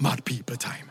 Mad People Time.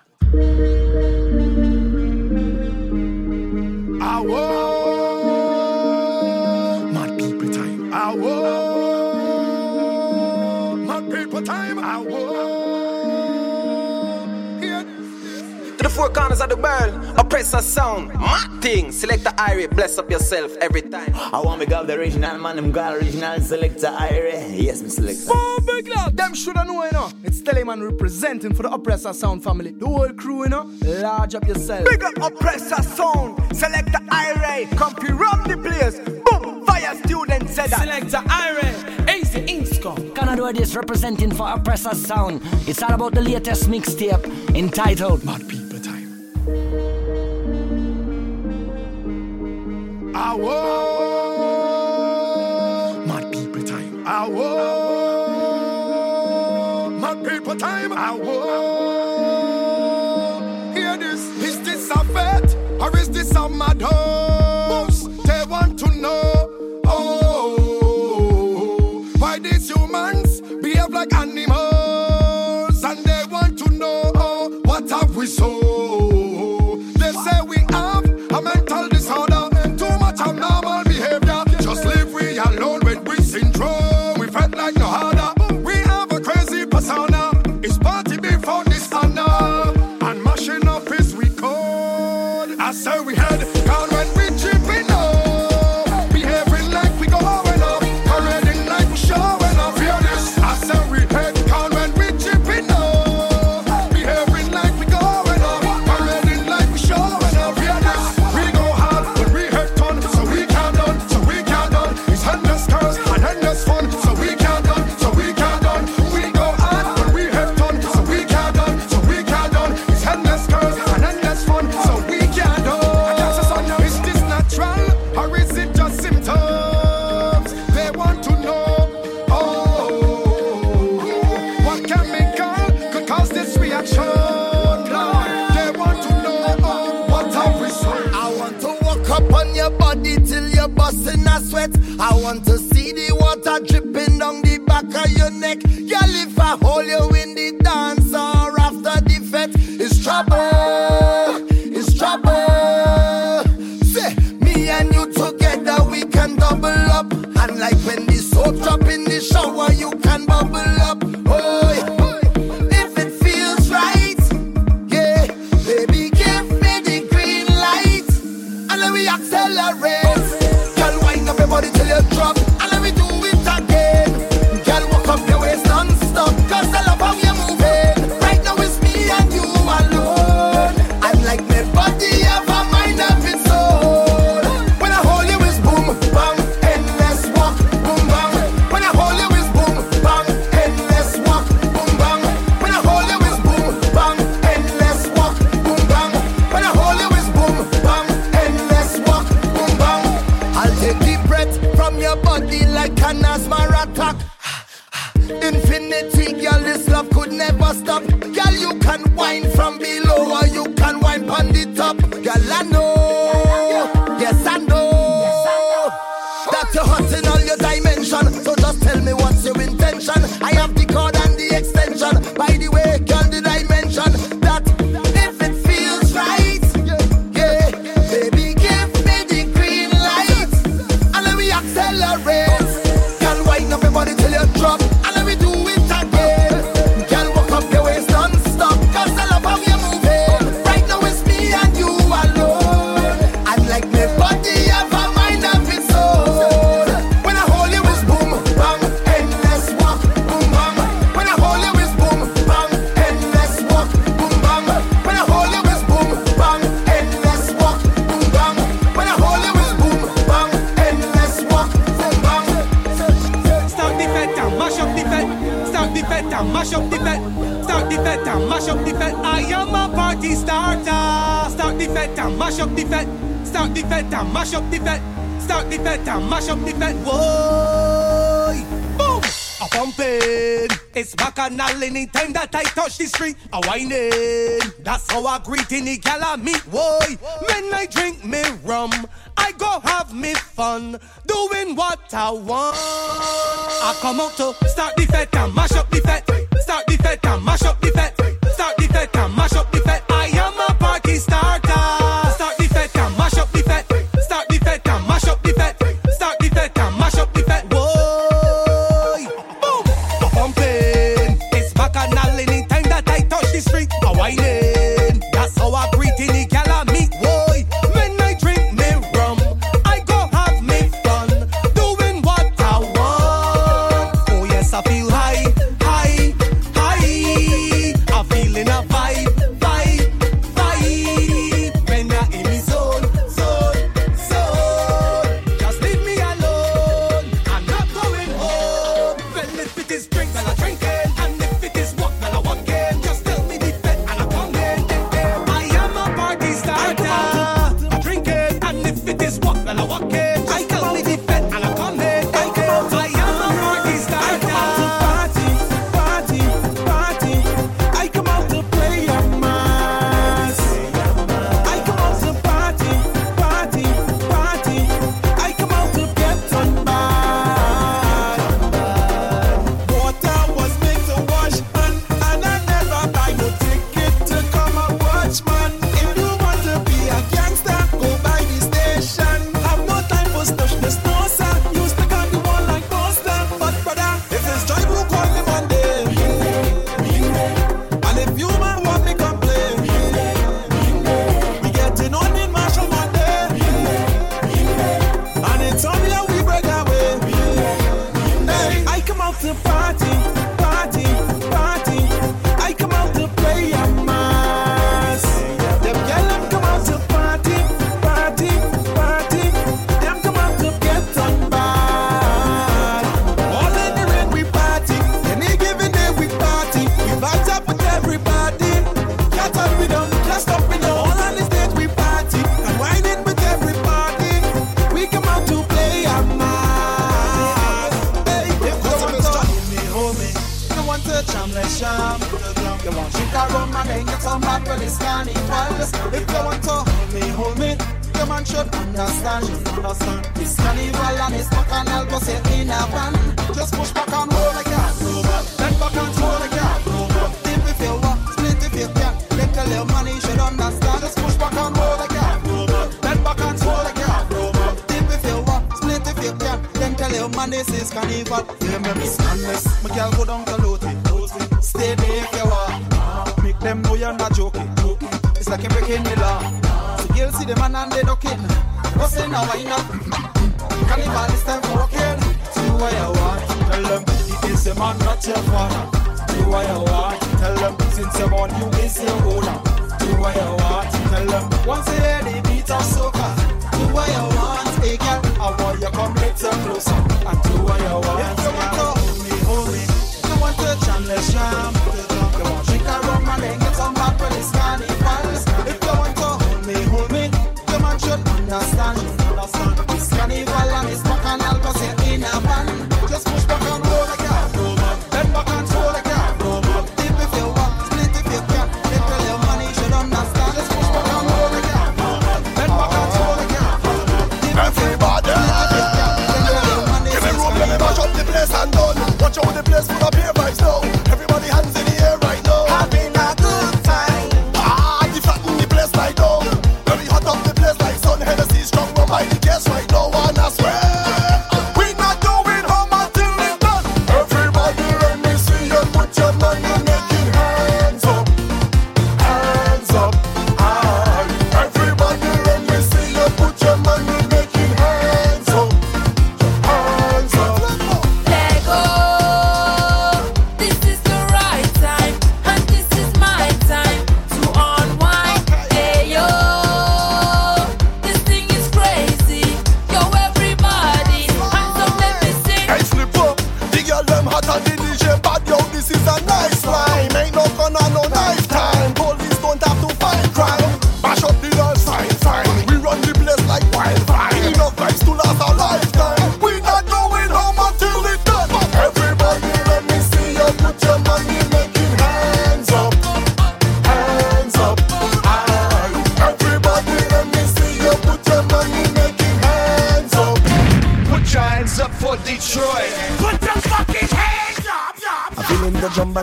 four corners of the world, oppressor sound, My thing. Select the IRA, bless up yourself every time. I want me grab the original man, them got original selector IRA. Yes, me selector. Boom, big club. them shoulda know, you know. It's Telemann representing for the oppressor sound family. The whole crew, you know, large up yourself. Big up oppressor sound, select the IRA, come rob the place. Boom, fire student said that. Select the IRA, easy Inscom. Canada is representing for oppressor sound. It's all about the latest mixtape entitled Mad People. Awo! Mad people time. Awo! Mad people time. international anytime that I touch the street. I whine it. That's how I greet any gal I meet. Boy, when I drink me rum, I go have me fun doing what I want. I come out to start the fete and mash up the fete. Start the fete and mash up the fete.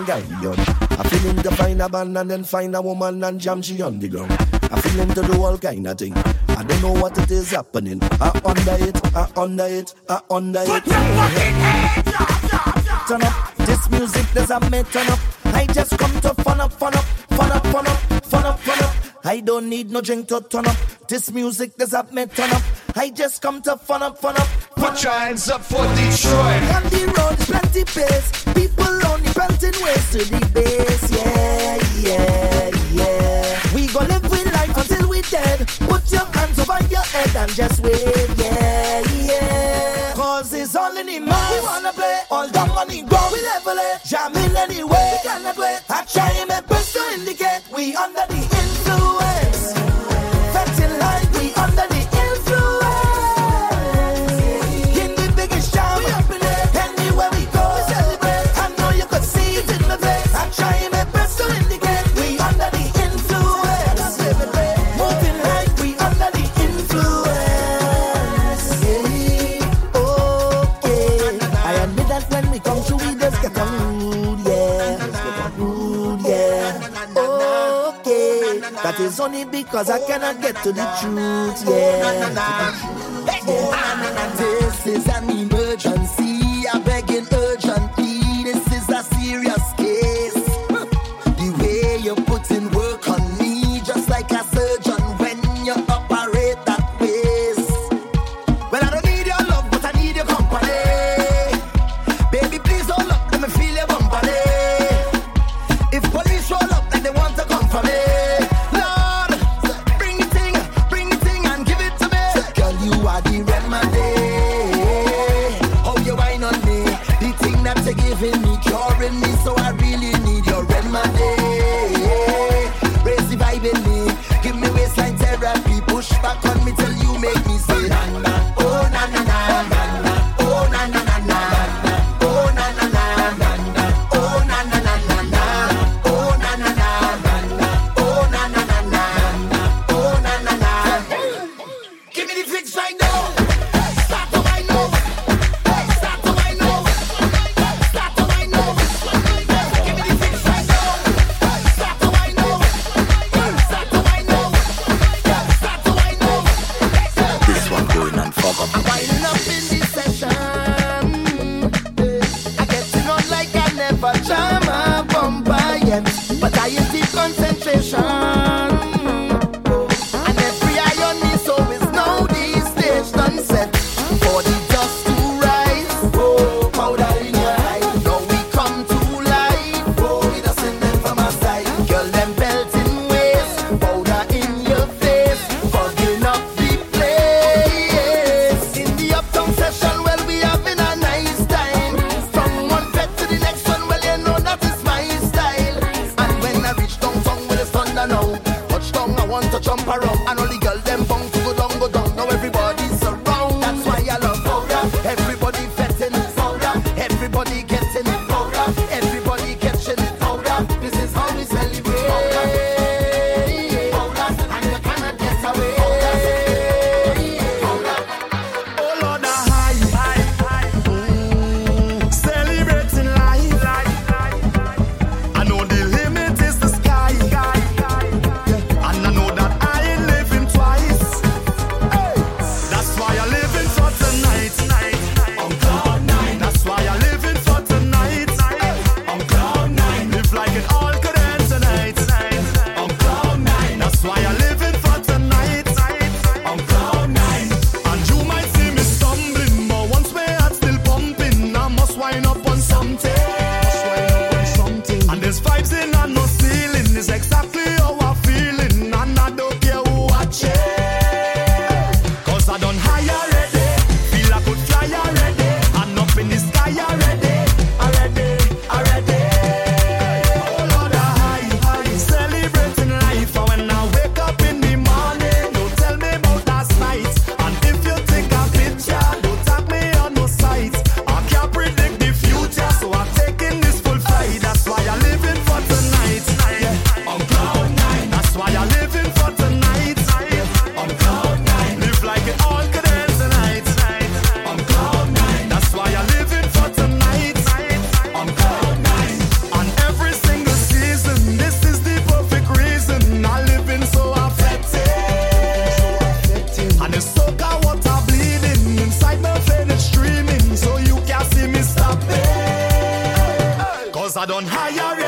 man guy young. I feel him to find a man and then find a woman and jam she on the ground. I feel him to do all kind of thing. I don't know what it is happening. I under it, I under it, I under it. Your fucking hands Turn up, this music doesn't make turn up. I just come to fun up, fun up, fun up, fun up, fun up, fun up. I don't need no drink to turn up. This music doesn't make turn up. I just come to fun up, fun up. Put your hands up for Detroit. On the road, plenty pace. People only panting ways to the base. Yeah, yeah, yeah. We gon' live with life until we dead. Put your hands over your head and just wave. Yeah, yeah. Cause it's all in the mind. We wanna play all the money, go. We level it. Jamming anyway. We cannot wait. I try my best to indicate we under the. focus on it because I cannot get to the truth. Na, Yeah. This is an emergency. I'm begging urgent. I don't hire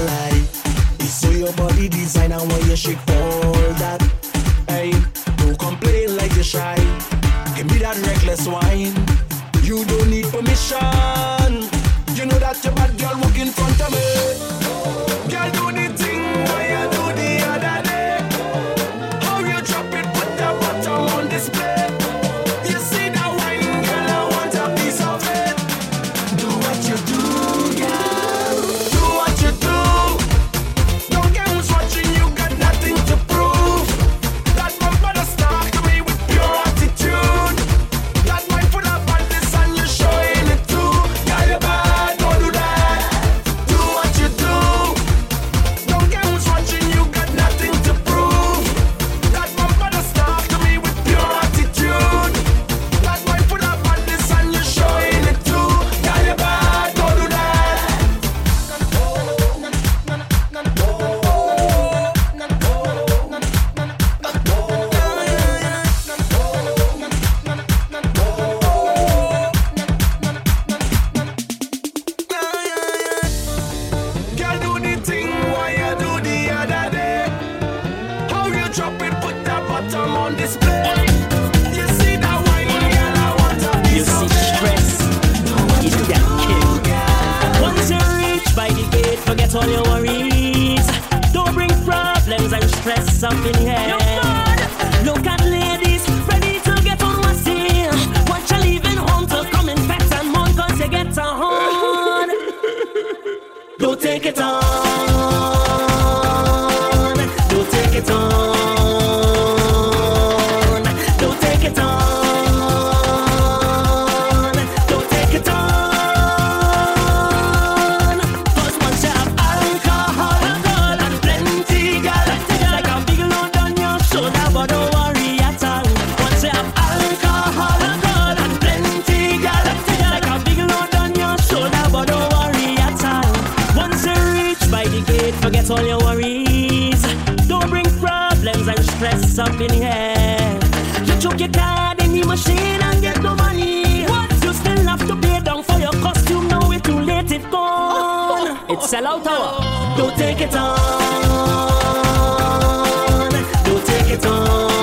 lie. It's so your body design and when you shake all that. Hey, don't complain like you're shy. Give me that reckless wine. You don't need permission. You know that your bad girl walk in front of me. all your worries. Don't bring problems and stress up in here. Look at ladies. sell out hour. Don't take it on. Don't take it on.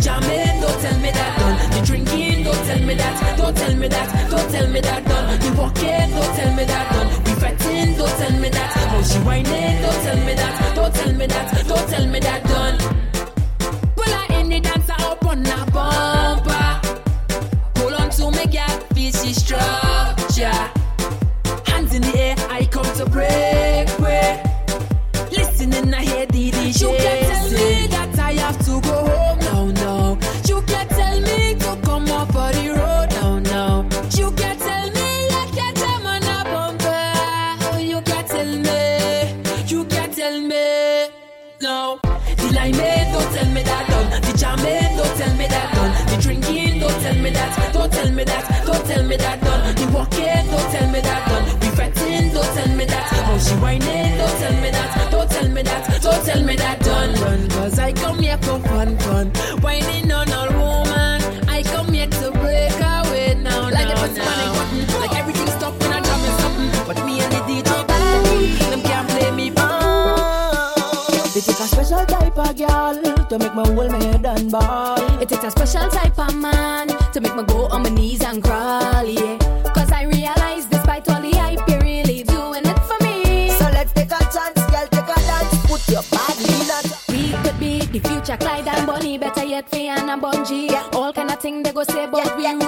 Jamming, don't tell me that done. You drinking, don't tell me that. Don't tell me that. Don't tell me that done. You walking, don't tell me that done. We fighting, don't tell me that. How she whining, don't tell me that. Don't tell me that. Don't tell me that done. Pull in the dancer up on bumper. Hold on to me, girl, feel she structure. me that done. You walk it, don't tell me that done. We fretting, don't tell me that. How she whining, don't tell me that. Don't tell me that. Don't tell me that done. Run, cause I come here for fun, fun. Whining on a woman. I come here to break away now, like now, now. Button. Like everything's stopped when I drop and something. But me and the DJ Benny, them can't play me ball. They take a special type of girl to make my whole head and ball. It takes a special type of man to make me go on my knees and crawl, yeah. Cause I realize despite all the hype, you're really doing it for me. So let's take a chance, girl, take a dance. Put your body in a We could be the future Clyde and Bonnie, better yet Fay-Ann and Bunji. All kind of thing they go say about we rude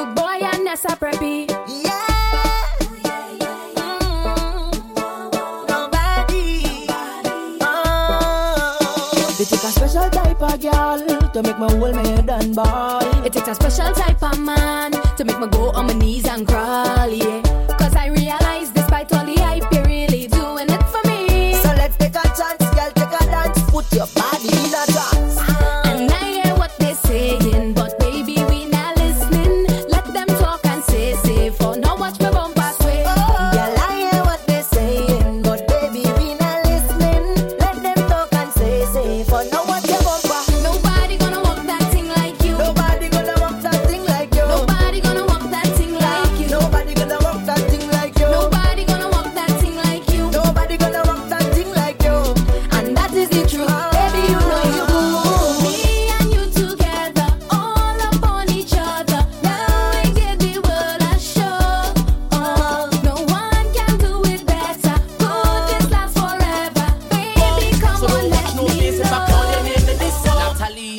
to make me head and ball. It takes a special type of man to make me go on my knees and crawl, yeah.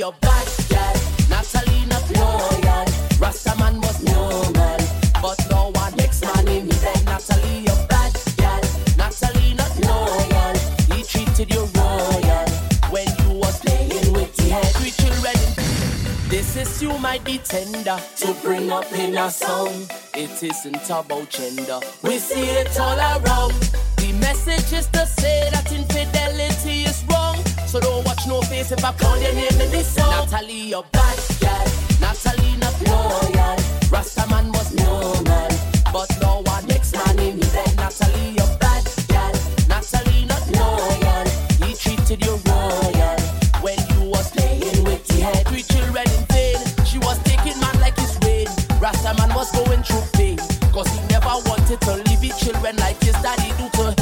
You're bad, girl. Natalie, not loyal. Rastaman was normal, but no one makes money in bed. Natalie, you're bad, girl. Natalie, not loyal. He treated you royal when you was playing with the head. Children. This is you might be tender to bring up in a song. It isn't about gender. We see it all around. The message is to say that infidelity is wrong. So don't no face if I call your name in this song. Natalie, you're bad, girl. Natalie, not loyal. Rastaman was normal, but no one makes money in bed. Natalie, you're bad, girl. Natalie, not loyal. He treated you royal when you was playing with the head. Three children in vain. She was taking man like his rain. Rastaman was going through pain. Cause he never wanted to leave his children like his daddy do to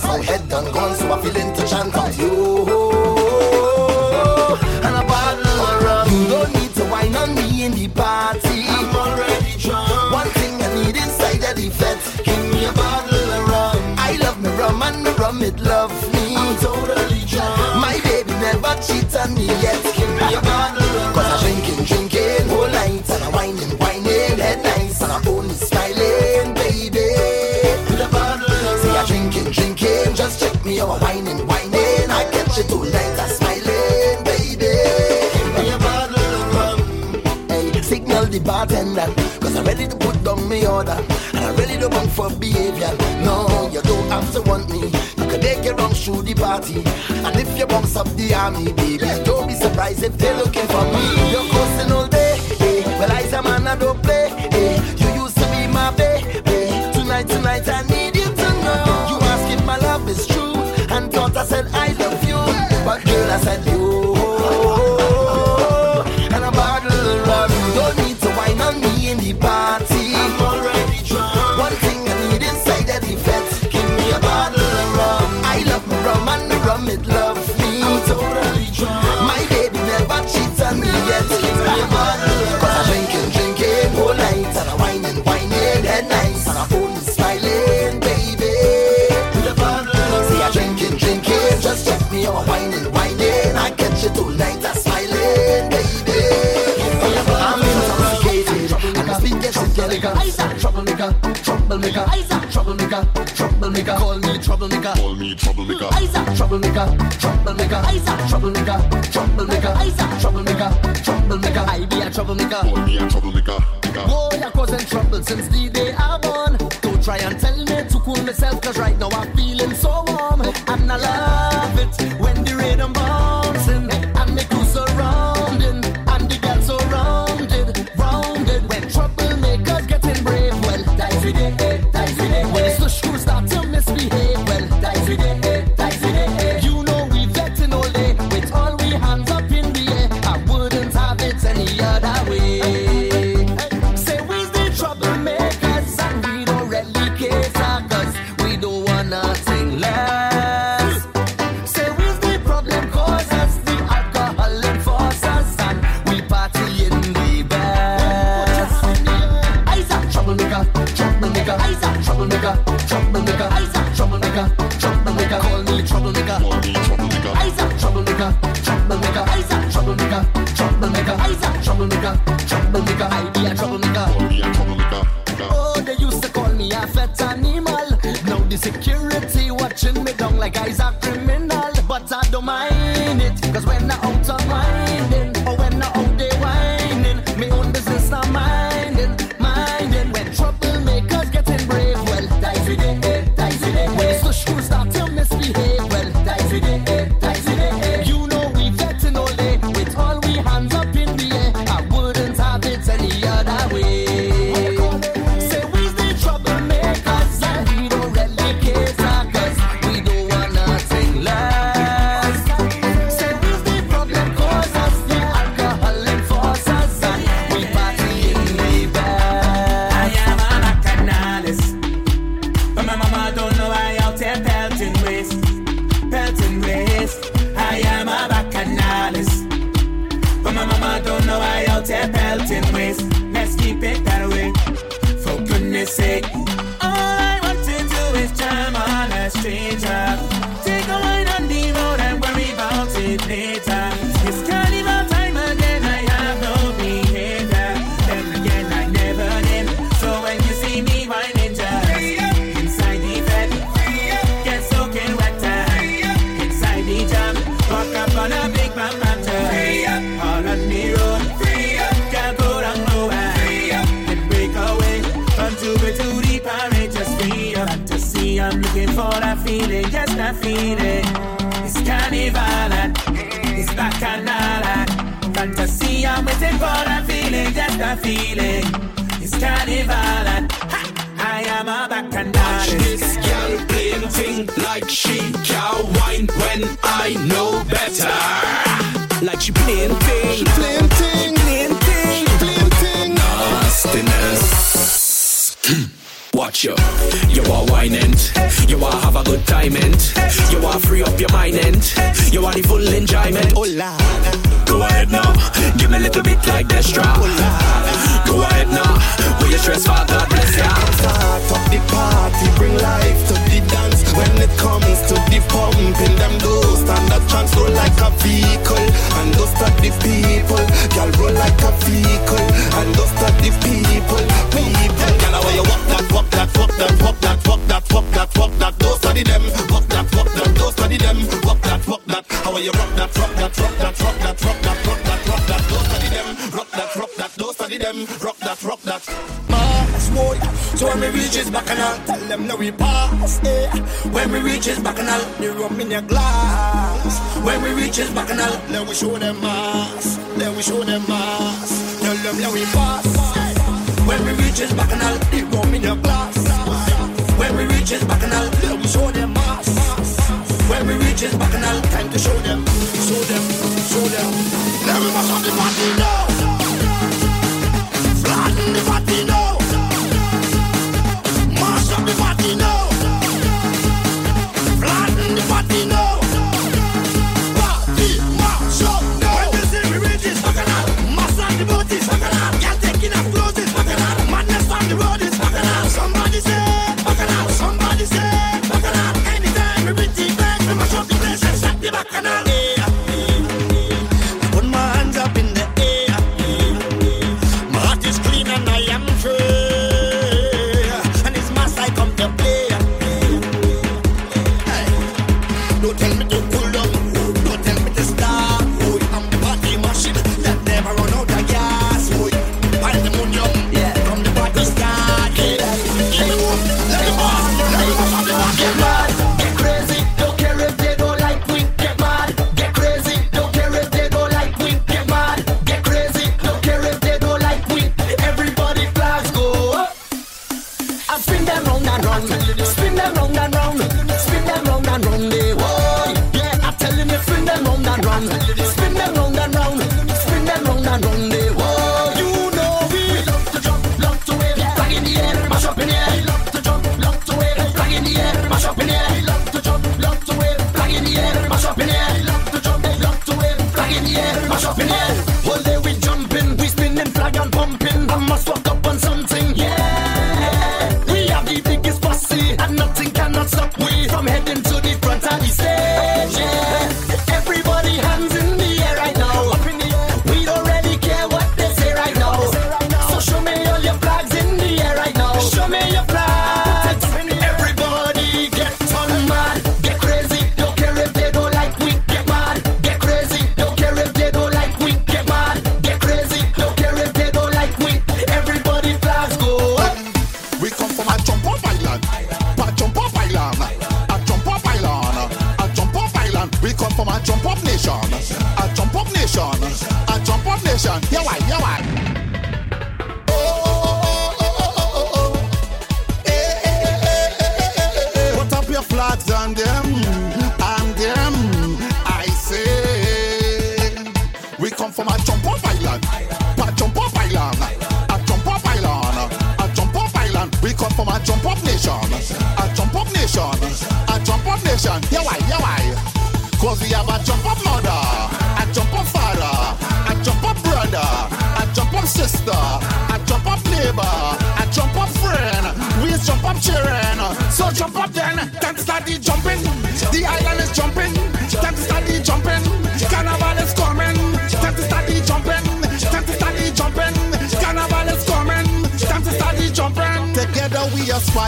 dance. My head done gone, so I feel to chant out you. And a bottle of rum. You don't need to wine on me in the party. I'm already drunk. One thing I need inside of the fete. Give me a bottle of rum. I love me rum and me rum it love me. I'm totally drunk. My baby never cheat on me yet. My order. And I really don't bunk for behavior. No, you don't have to want me. You can take your wrongs through the party. And if you bounce up the army, baby, don't be surprised if they're looking for me. You're coasting all it love troublemaker. Call me troublemaker. Call me troublemaker. Troublemaker, troublemaker, troublemaker, troublemaker, troublemaker, troublemaker. I be a troublemaker. Call me a troublemaker. Boy, I causing trouble since the day I born. Don't try and tell me to cool myself, cause right now I'm feeling so warm. And I love it when the rhythm bouncing troublemaker, troublemaker, troublemaker, troublemaker, troublemaker. Call me troublemaker, troublemaker, troublemaker, troublemaker, troublemaker, troublemaker, troublemaker. I be a troublemaker. Oh, they used to call me a fat animal. Now the security watching me down like I's a criminal. But I don't mind it, cause when I out of minding, I'm looking for that feeling, just that feeling. I'm waiting for that feeling, just that feeling. It's carnival and ha, I am a bacchanal. This girl playing thing like she can wine when I know better. Like she playing thing, she playing thing, You, you are whining, you are have a good time and you are free up your mind and you are the full enjoyment. Oh la, go ahead now, give me a little bit like that straw. Go ahead now, will you stress for God bless ya. Start up the party, bring life to the dance. When it comes to the pumping, them do stand up chance roll like a vehicle, and those are the people. Girl roll like a vehicle, and those are the people. People, girl, how you walk that, walk that, walk that, walk that, walk that, walk that, walk that. Those are the them, walk that, walk that, those are the them, walk that, walk that. How you rock that, rock that, rock that, boy, when we reach his bacchanal, tell them now we pass. Yeah. When we reach his bacchanal, the rum in your glass. When we reach his bacchanal, let we show them mass. Let we show them mass. Tell them now we pass. Eh. When we reach his bacchanal, the rum in your glass. When we reach his bacchanal, let we show them mass. When we reach his bacchanal, time to show them, show them, show them. Let me mash up the party now.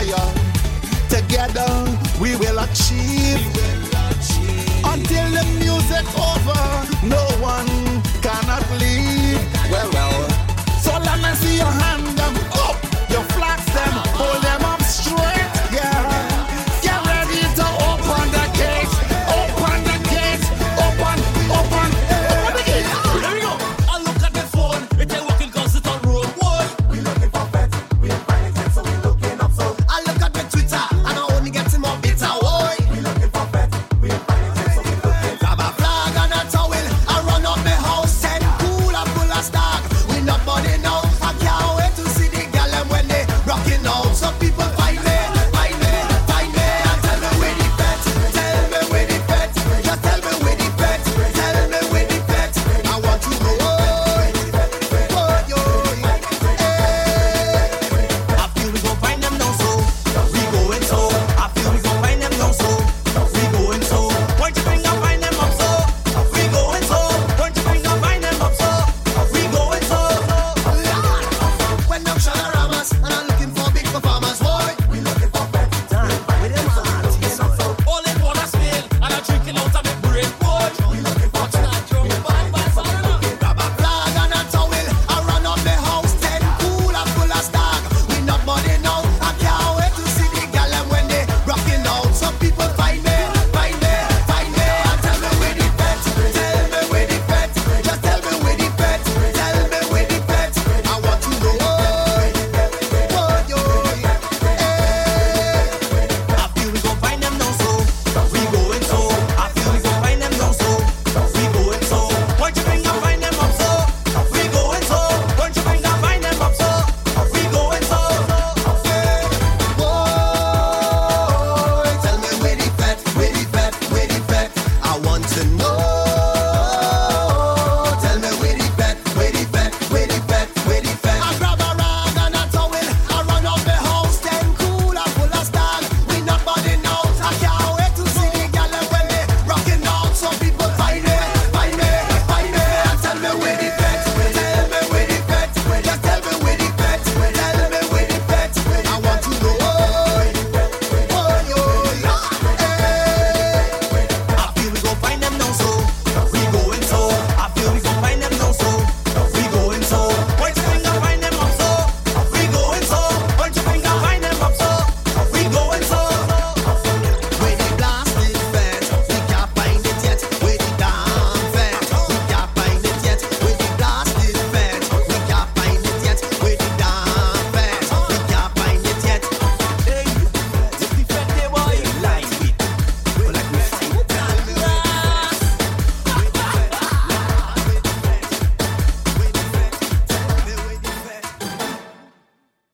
Aspire, together we will achieve.